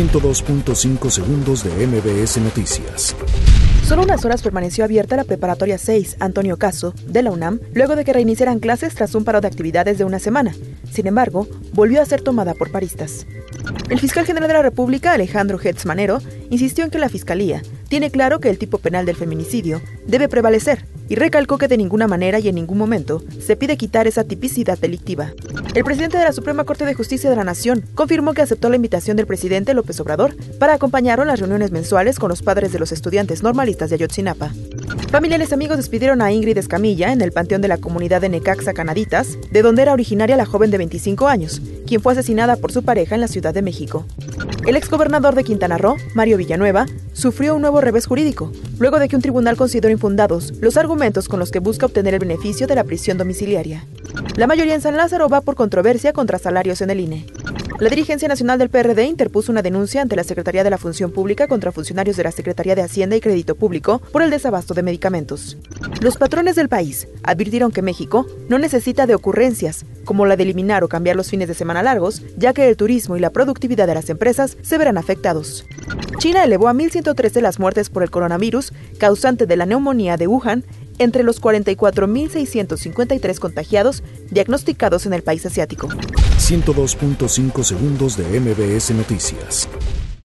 102.5 segundos de MBS Noticias. Solo unas horas permaneció abierta la preparatoria 6 Antonio Caso de la UNAM luego de que reiniciaran clases tras un paro de actividades de una semana. Sin embargo, volvió a ser tomada por paristas. El fiscal general de la República, Alejandro Hertz Manero, insistió en que la Fiscalía tiene claro que el tipo penal del feminicidio debe prevalecer y recalcó que de ninguna manera y en ningún momento se pide quitar esa tipicidad delictiva. El presidente de la Suprema Corte de Justicia de la Nación confirmó que aceptó la invitación del presidente López Obrador para acompañarlo en las reuniones mensuales con los padres de los estudiantes normalistas de Ayotzinapa. Familiares y amigos despidieron a Ingrid Escamilla en el panteón de la comunidad de Necaxa Canaditas, de donde era originaria la joven de 25 años, quien fue asesinada por su pareja en la Ciudad de México. El exgobernador de Quintana Roo, Mario Villanueva, sufrió un nuevo revés jurídico, luego de que un tribunal consideró infundados los argumentos con los que busca obtener el beneficio de la prisión domiciliaria. La mayoría en San Lázaro va por controversia contra salarios en el INE. La dirigencia nacional del PRD interpuso una denuncia ante la Secretaría de la Función Pública contra funcionarios de la Secretaría de Hacienda y Crédito Público por el desabasto de medicamentos. Los patrones del país advirtieron que México no necesita de ocurrencias, como la de eliminar o cambiar los fines de semana largos, ya que el turismo y la productividad de las empresas se verán afectados. China elevó a 1.113 las muertes por el coronavirus, causante de la neumonía de Wuhan, entre los 44.653 contagiados diagnosticados en el país asiático. 102.5 segundos de MBS Noticias.